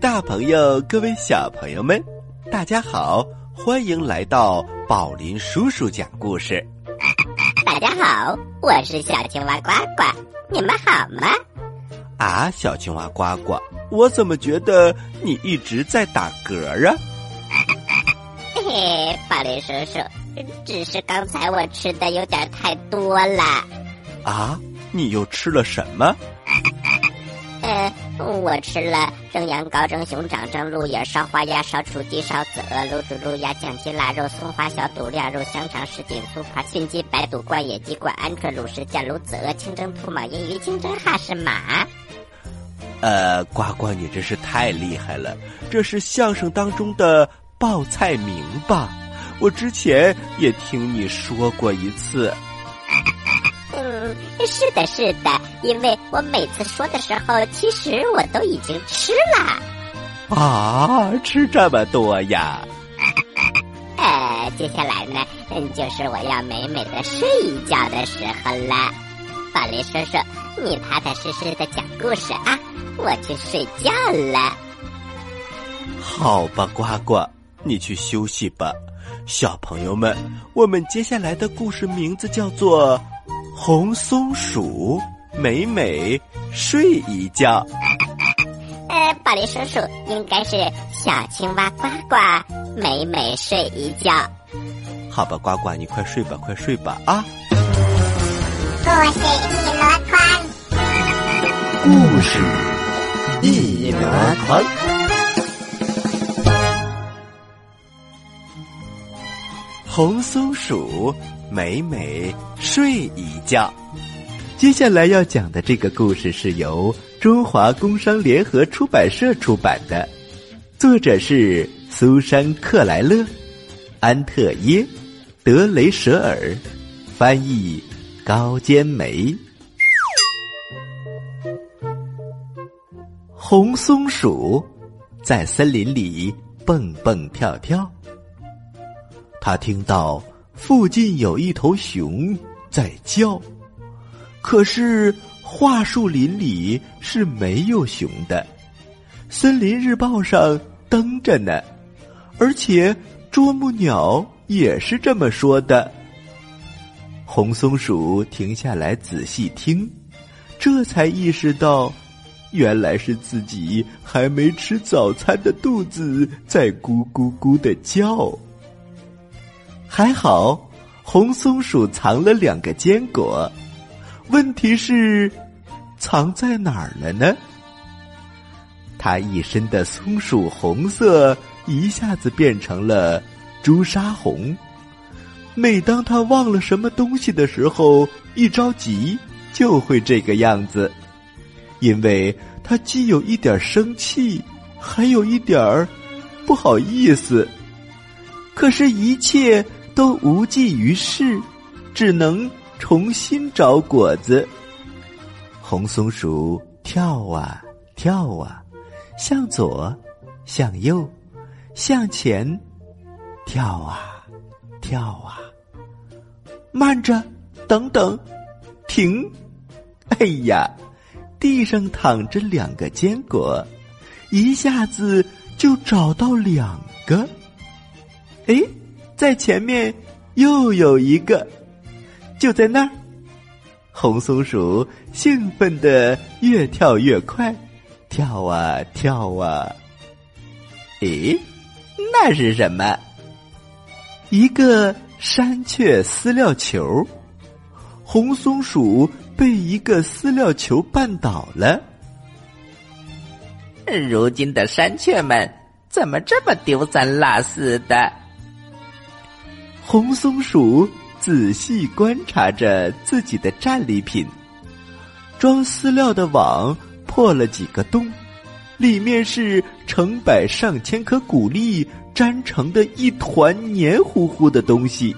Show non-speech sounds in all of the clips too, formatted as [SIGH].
大朋友，各位小朋友们，大家好，欢迎来到宝林叔叔讲故事。[LAUGHS] 大家好，我是小青蛙呱呱，你们好吗？啊，小青蛙呱呱，我怎么觉得你一直在打嗝啊？嘿 [LAUGHS] 嘿，宝林叔叔，只是刚才我吃的有点太多了。啊，你又吃了什么？[LAUGHS] 呃，我吃了蒸羊羔、蒸熊掌、蒸鹿眼、烧花鸭、烧雏鸡、烧子鹅、卤猪、卤鸭、酱鸡、腊肉、松花小肚、晾肉、香肠、什锦酥、扒熏鸡、白肚、灌野鸡、灌鹌鹑、卤什酱、卤子鹅、清蒸兔毛、银鱼、清蒸哈士马。呃，呱呱，你真是太厉害了！这是相声当中的报菜名吧？我之前也听你说过一次。嗯，是的，是的，因为我每次说的时候，其实我都已经吃了。啊，吃这么多呀？[LAUGHS] 呃，接下来呢，嗯，就是我要美美的睡一觉的时候了。宝林叔叔，你踏踏实实的讲故事啊，我去睡觉了。好吧，呱呱，你去休息吧。小朋友们，我们接下来的故事名字叫做《红松鼠美美睡一觉》。呃，宝林叔叔应该是小青蛙呱呱美美睡一觉。好吧，呱呱，你快睡吧，快睡吧啊！故事一箩筐，故事一箩筐。红松鼠美美睡一觉。接下来要讲的这个故事是由中华工商联合出版社出版的，作者是苏珊·克莱勒、安特耶·德雷舍尔，翻译高坚梅。红松鼠在森林里蹦蹦跳跳。他听到附近有一头熊在叫，可是桦树林里是没有熊的。森林日报上登着呢，而且啄木鸟也是这么说的。红松鼠停下来仔细听，这才意识到，原来是自己还没吃早餐的肚子在咕咕咕的叫。还好，红松鼠藏了两个坚果。问题是，藏在哪儿了呢？它一身的松鼠红色一下子变成了朱砂红。每当它忘了什么东西的时候，一着急就会这个样子，因为它既有一点生气，还有一点儿不好意思。可是，一切。都无济于事，只能重新找果子。红松鼠跳啊跳啊，向左，向右，向前，跳啊跳啊。慢着，等等，停！哎呀，地上躺着两个坚果，一下子就找到两个。哎。在前面又有一个，就在那儿。红松鼠兴奋的越跳越快，跳啊跳啊。咦，那是什么？一个山雀饲料球。红松鼠被一个饲料球绊倒了。如今的山雀们怎么这么丢三落四的？红松鼠仔细观察着自己的战利品，装饲料的网破了几个洞，里面是成百上千颗谷粒粘成的一团黏糊糊的东西，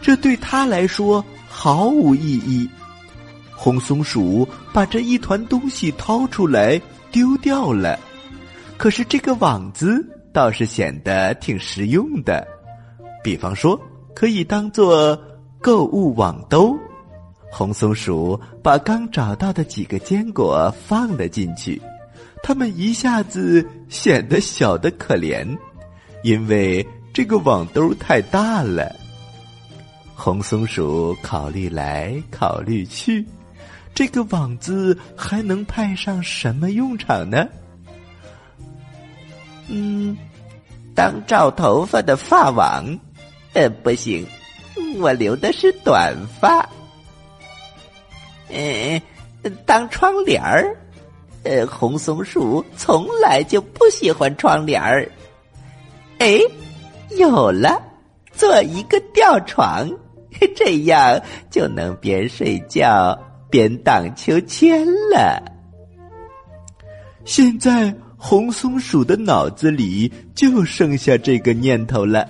这对他来说毫无意义。红松鼠把这一团东西掏出来丢掉了，可是这个网子倒是显得挺实用的。比方说，可以当做购物网兜。红松鼠把刚找到的几个坚果放了进去，它们一下子显得小得可怜，因为这个网兜太大了。红松鼠考虑来考虑去，这个网子还能派上什么用场呢？嗯，当罩头发的发网，呃，不行，我留的是短发。呃，当窗帘儿，呃，红松鼠从来就不喜欢窗帘儿。哎，有了，做一个吊床，这样就能边睡觉边荡秋千了。现在红松鼠的脑子里就剩下这个念头了，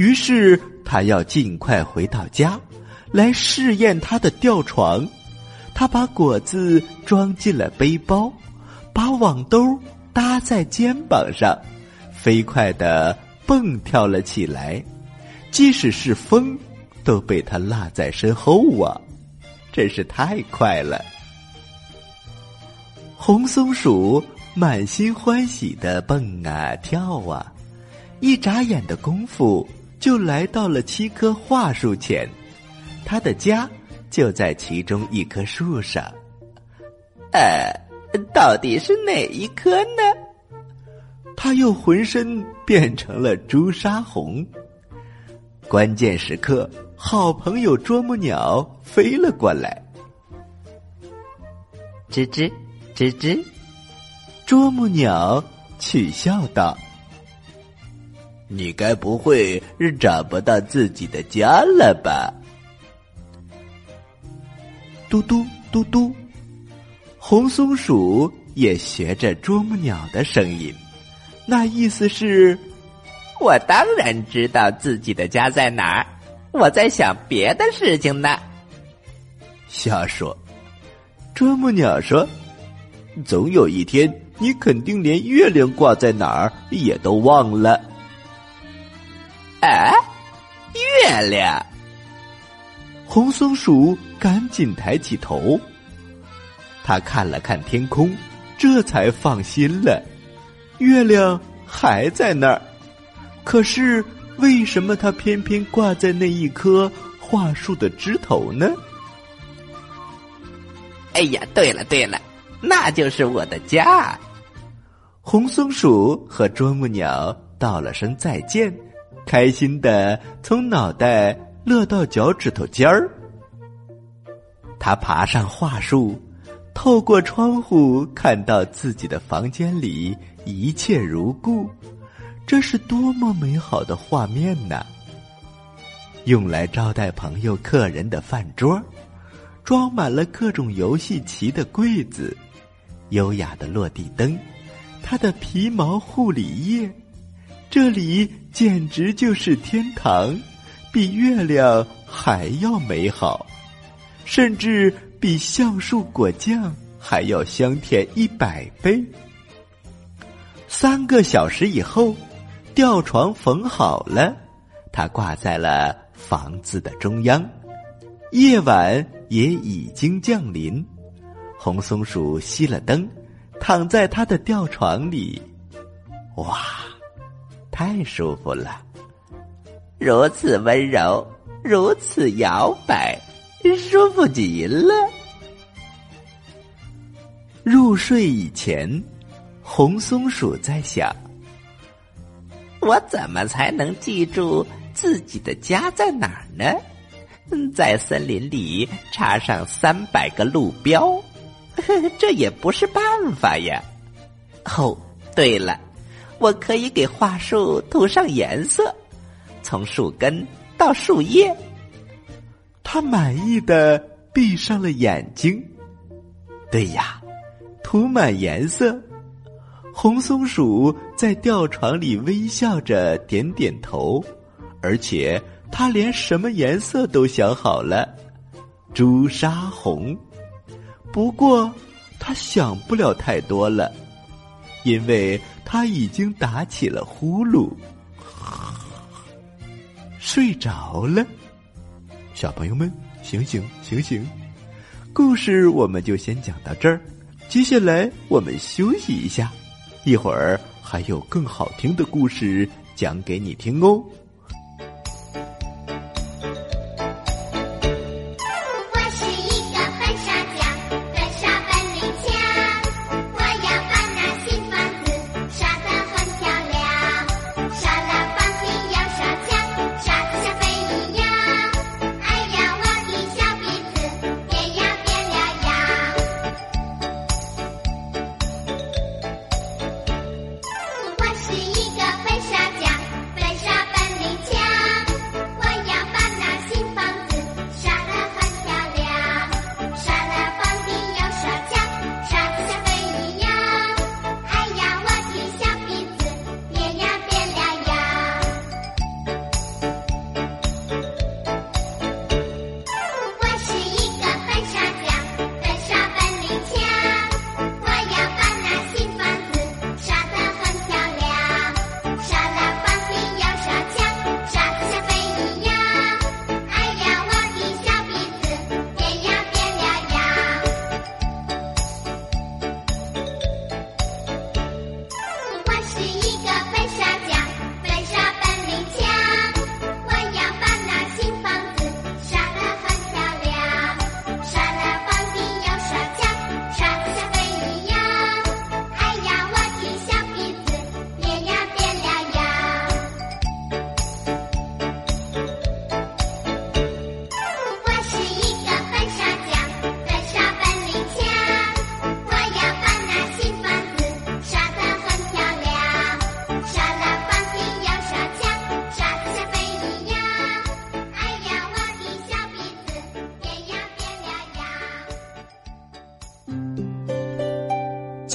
于是他要尽快回到家，来试验他的吊床。他把果子装进了背包，把网兜搭在肩膀上，飞快的蹦跳了起来。即使是风，都被他落在身后啊！真是太快了。红松鼠满心欢喜的蹦啊跳啊，一眨眼的功夫就来到了七棵桦树前，他的家。就在其中一棵树上，呃，到底是哪一棵呢？他又浑身变成了朱砂红。关键时刻，好朋友啄木鸟飞了过来，吱吱吱吱，啄木鸟取笑道：“你该不会是找不到自己的家了吧？”嘟嘟嘟嘟，红松鼠也学着啄木鸟的声音，那意思是：我当然知道自己的家在哪儿，我在想别的事情呢。瞎说！啄木鸟说：“总有一天，你肯定连月亮挂在哪儿也都忘了。”哎，月亮！红松鼠赶紧抬起头，他看了看天空，这才放心了。月亮还在那儿，可是为什么它偏偏挂在那一棵桦树的枝头呢？哎呀，对了对了，那就是我的家。红松鼠和啄木鸟道了声再见，开心的从脑袋。乐到脚趾头尖儿，他爬上桦树，透过窗户看到自己的房间里一切如故，这是多么美好的画面呐！用来招待朋友、客人的饭桌，装满了各种游戏棋的柜子，优雅的落地灯，他的皮毛护理液，这里简直就是天堂。比月亮还要美好，甚至比橡树果酱还要香甜一百倍。三个小时以后，吊床缝好了，它挂在了房子的中央。夜晚也已经降临，红松鼠熄了灯，躺在它的吊床里，哇，太舒服了。如此温柔，如此摇摆，舒服极了。入睡以前，红松鼠在想：我怎么才能记住自己的家在哪儿呢？在森林里插上三百个路标，这也不是办法呀。哦，对了，我可以给桦树涂上颜色。从树根到树叶，他满意的闭上了眼睛。对呀，涂满颜色。红松鼠在吊床里微笑着点点头，而且他连什么颜色都想好了——朱砂红。不过他想不了太多了，因为他已经打起了呼噜。睡着了，小朋友们，醒醒，醒醒！故事我们就先讲到这儿，接下来我们休息一下，一会儿还有更好听的故事讲给你听哦。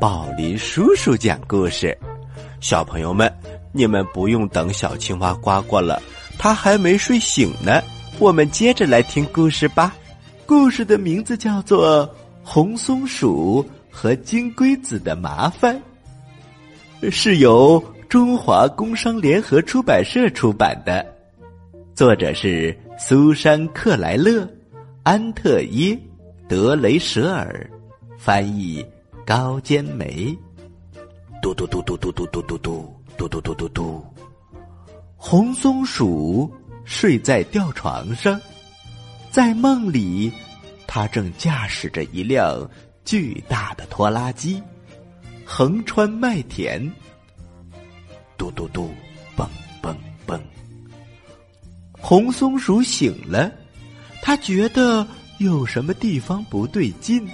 宝林叔叔讲故事，小朋友们，你们不用等小青蛙呱呱了，它还没睡醒呢。我们接着来听故事吧。故事的名字叫做《红松鼠和金龟子的麻烦》，是由中华工商联合出版社出版的，作者是苏珊·克莱勒、安特耶·德雷舍尔，翻译。高尖梅，嘟嘟嘟嘟嘟嘟嘟嘟嘟嘟嘟嘟嘟嘟。红松鼠睡在吊床上，在梦里，它正驾驶着一辆巨大的拖拉机，横穿麦田。嘟嘟嘟，蹦蹦蹦。红松鼠醒了，它觉得有什么地方不对劲。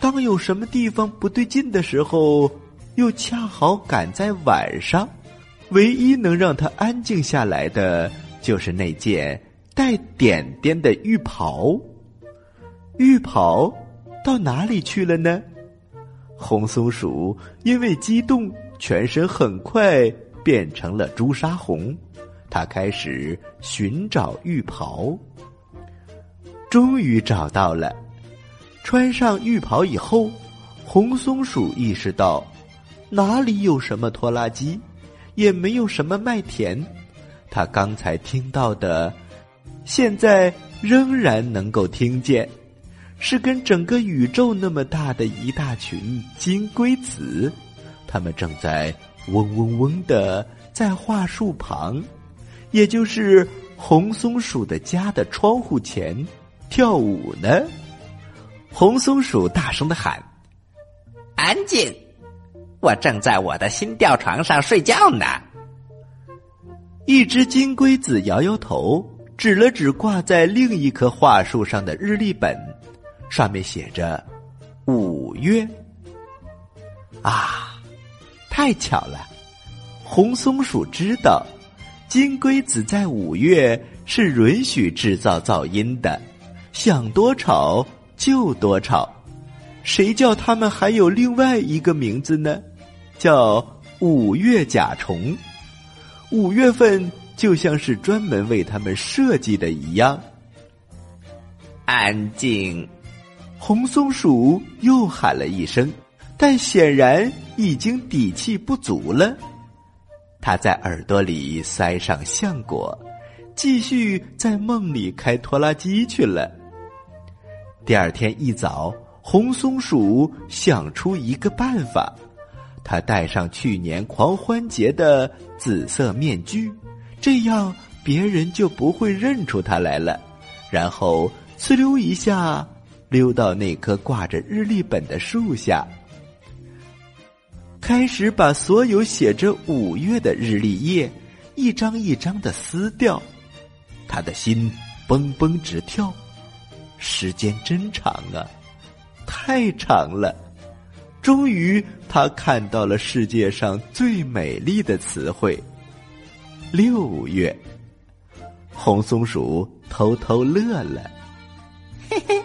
当有什么地方不对劲的时候，又恰好赶在晚上，唯一能让他安静下来的，就是那件带点点的浴袍。浴袍到哪里去了呢？红松鼠因为激动，全身很快变成了朱砂红。它开始寻找浴袍，终于找到了。穿上浴袍以后，红松鼠意识到，哪里有什么拖拉机，也没有什么麦田。他刚才听到的，现在仍然能够听见，是跟整个宇宙那么大的一大群金龟子，它们正在嗡嗡嗡的在桦树旁，也就是红松鼠的家的窗户前跳舞呢。红松鼠大声的喊：“安静！我正在我的新吊床上睡觉呢。”一只金龟子摇摇头，指了指挂在另一棵桦树上的日历本，上面写着“五月”。啊，太巧了！红松鼠知道，金龟子在五月是允许制造噪音的，想多吵就多吵。谁叫他们还有另外一个名字呢？叫五月甲虫。五月份就像是专门为他们设计的一样。安静！红松鼠又喊了一声，但显然已经底气不足了。他在耳朵里塞上橡果，继续在梦里开拖拉机去了。第二天一早，红松鼠想出一个办法。他戴上去年狂欢节的紫色面具，这样别人就不会认出他来了。然后呲溜一下，溜到那棵挂着日历本的树下，开始把所有写着五月的日历页一张一张的撕掉。他的心蹦蹦直跳，时间真长啊，太长了。终于，他看到了世界上最美丽的词汇——六月。红松鼠偷偷乐了，嘿嘿，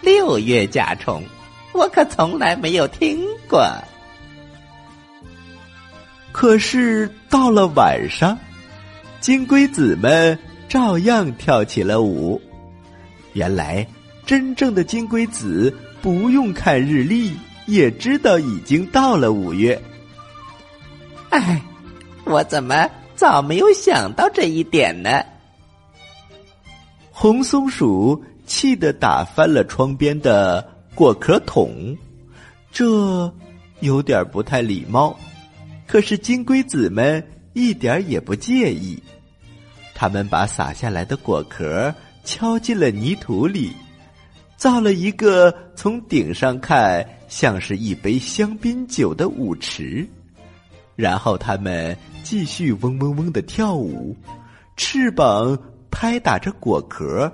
六月甲虫，我可从来没有听过。可是到了晚上，金龟子们照样跳起了舞。原来，真正的金龟子不用看日历。也知道已经到了五月，哎，我怎么早没有想到这一点呢？红松鼠气得打翻了窗边的果壳桶，这有点不太礼貌。可是金龟子们一点也不介意，他们把洒下来的果壳敲进了泥土里。造了一个从顶上看像是一杯香槟酒的舞池，然后他们继续嗡嗡嗡的跳舞，翅膀拍打着果壳，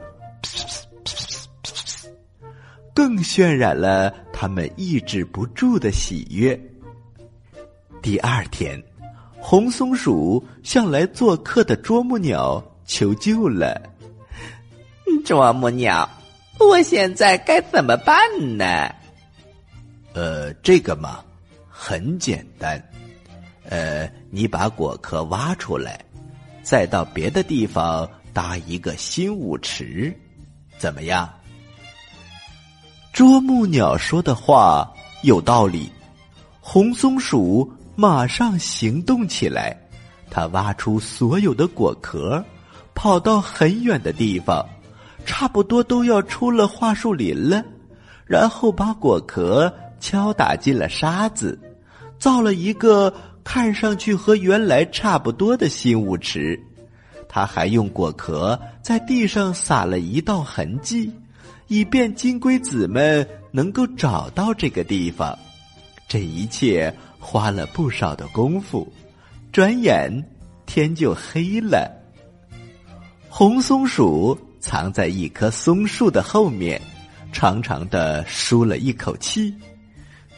更渲染了他们抑制不住的喜悦。第二天，红松鼠向来做客的啄木鸟求救了，[LAUGHS] 啄木鸟。我现在该怎么办呢？呃，这个嘛，很简单。呃，你把果壳挖出来，再到别的地方搭一个新舞池，怎么样？啄木鸟说的话有道理，红松鼠马上行动起来。它挖出所有的果壳，跑到很远的地方。差不多都要出了桦树林了，然后把果壳敲打进了沙子，造了一个看上去和原来差不多的新舞池。他还用果壳在地上撒了一道痕迹，以便金龟子们能够找到这个地方。这一切花了不少的功夫，转眼天就黑了。红松鼠。藏在一棵松树的后面，长长的舒了一口气。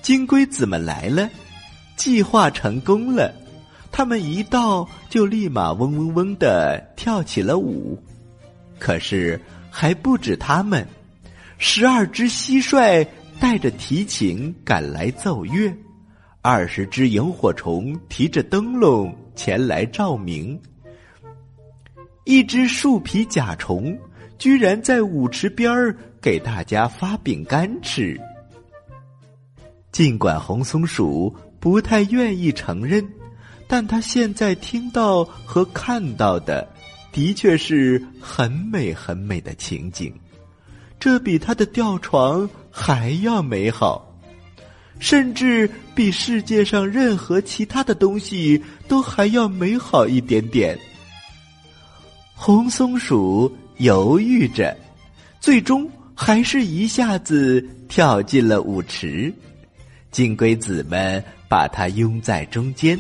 金龟子们来了，计划成功了。他们一到，就立马嗡嗡嗡的跳起了舞。可是还不止他们，十二只蟋蟀带着提琴赶来奏乐，二十只萤火虫提着灯笼前来照明，一只树皮甲虫。居然在舞池边儿给大家发饼干吃。尽管红松鼠不太愿意承认，但他现在听到和看到的，的确是很美很美的情景。这比他的吊床还要美好，甚至比世界上任何其他的东西都还要美好一点点。红松鼠。犹豫着，最终还是一下子跳进了舞池。金龟子们把它拥在中间，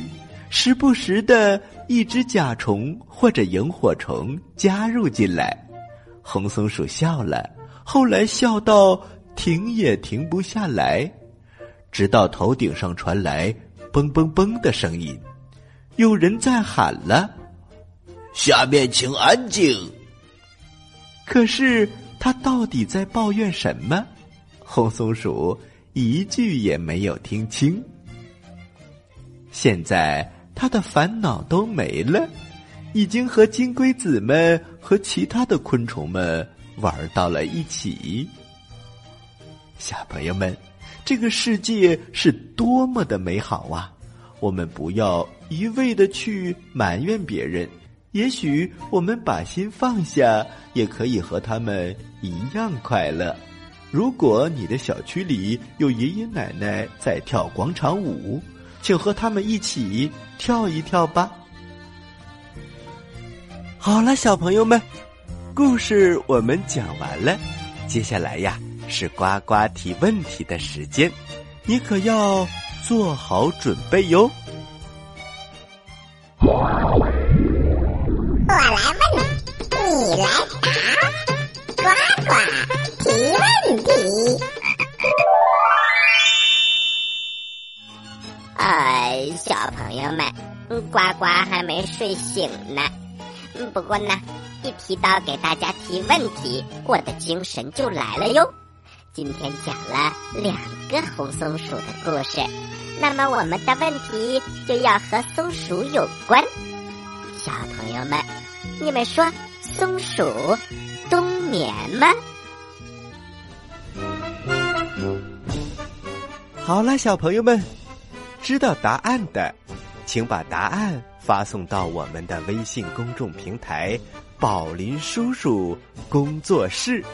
时不时的一只甲虫或者萤火虫加入进来。红松鼠笑了，后来笑到停也停不下来，直到头顶上传来“嘣嘣嘣”的声音，有人在喊了：“下面请安静。”可是他到底在抱怨什么？红松鼠一句也没有听清。现在他的烦恼都没了，已经和金龟子们和其他的昆虫们玩到了一起。小朋友们，这个世界是多么的美好啊！我们不要一味的去埋怨别人。也许我们把心放下，也可以和他们一样快乐。如果你的小区里有爷爷奶奶在跳广场舞，请和他们一起跳一跳吧。好了，小朋友们，故事我们讲完了，接下来呀是呱呱提问题的时间，你可要做好准备哟。我来问，你来答，呱呱提问题。呃，小朋友们，呱呱还没睡醒呢。不过呢，一提到给大家提问题，我的精神就来了哟。今天讲了两个红松鼠的故事，那么我们的问题就要和松鼠有关。小朋友们。你们说松鼠冬眠吗？好了，小朋友们，知道答案的，请把答案发送到我们的微信公众平台“宝林叔叔工作室”。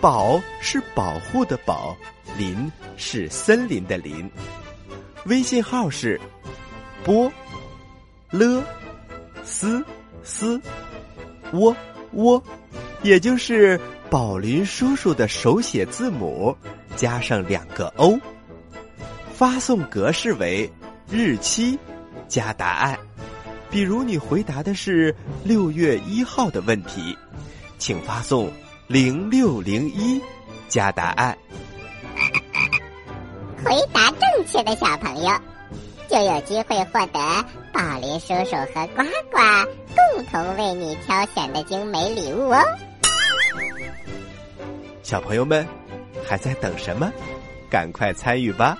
宝是保护的宝，林是森林的林。微信号是波了斯。斯窝窝，也就是宝林叔叔的手写字母加上两个 O，发送格式为日期加答案。比如你回答的是六月一号的问题，请发送零六零一加答案。回答正确的小朋友就有机会获得宝林叔叔和呱呱。共同为你挑选的精美礼物哦，小朋友们还在等什么？赶快参与吧！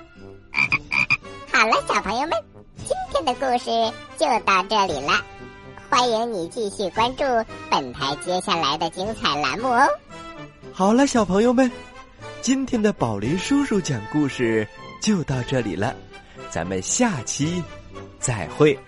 [LAUGHS] 好了，小朋友们，今天的故事就到这里了。欢迎你继续关注本台接下来的精彩栏目哦。好了，小朋友们，今天的宝林叔叔讲故事就到这里了，咱们下期再会。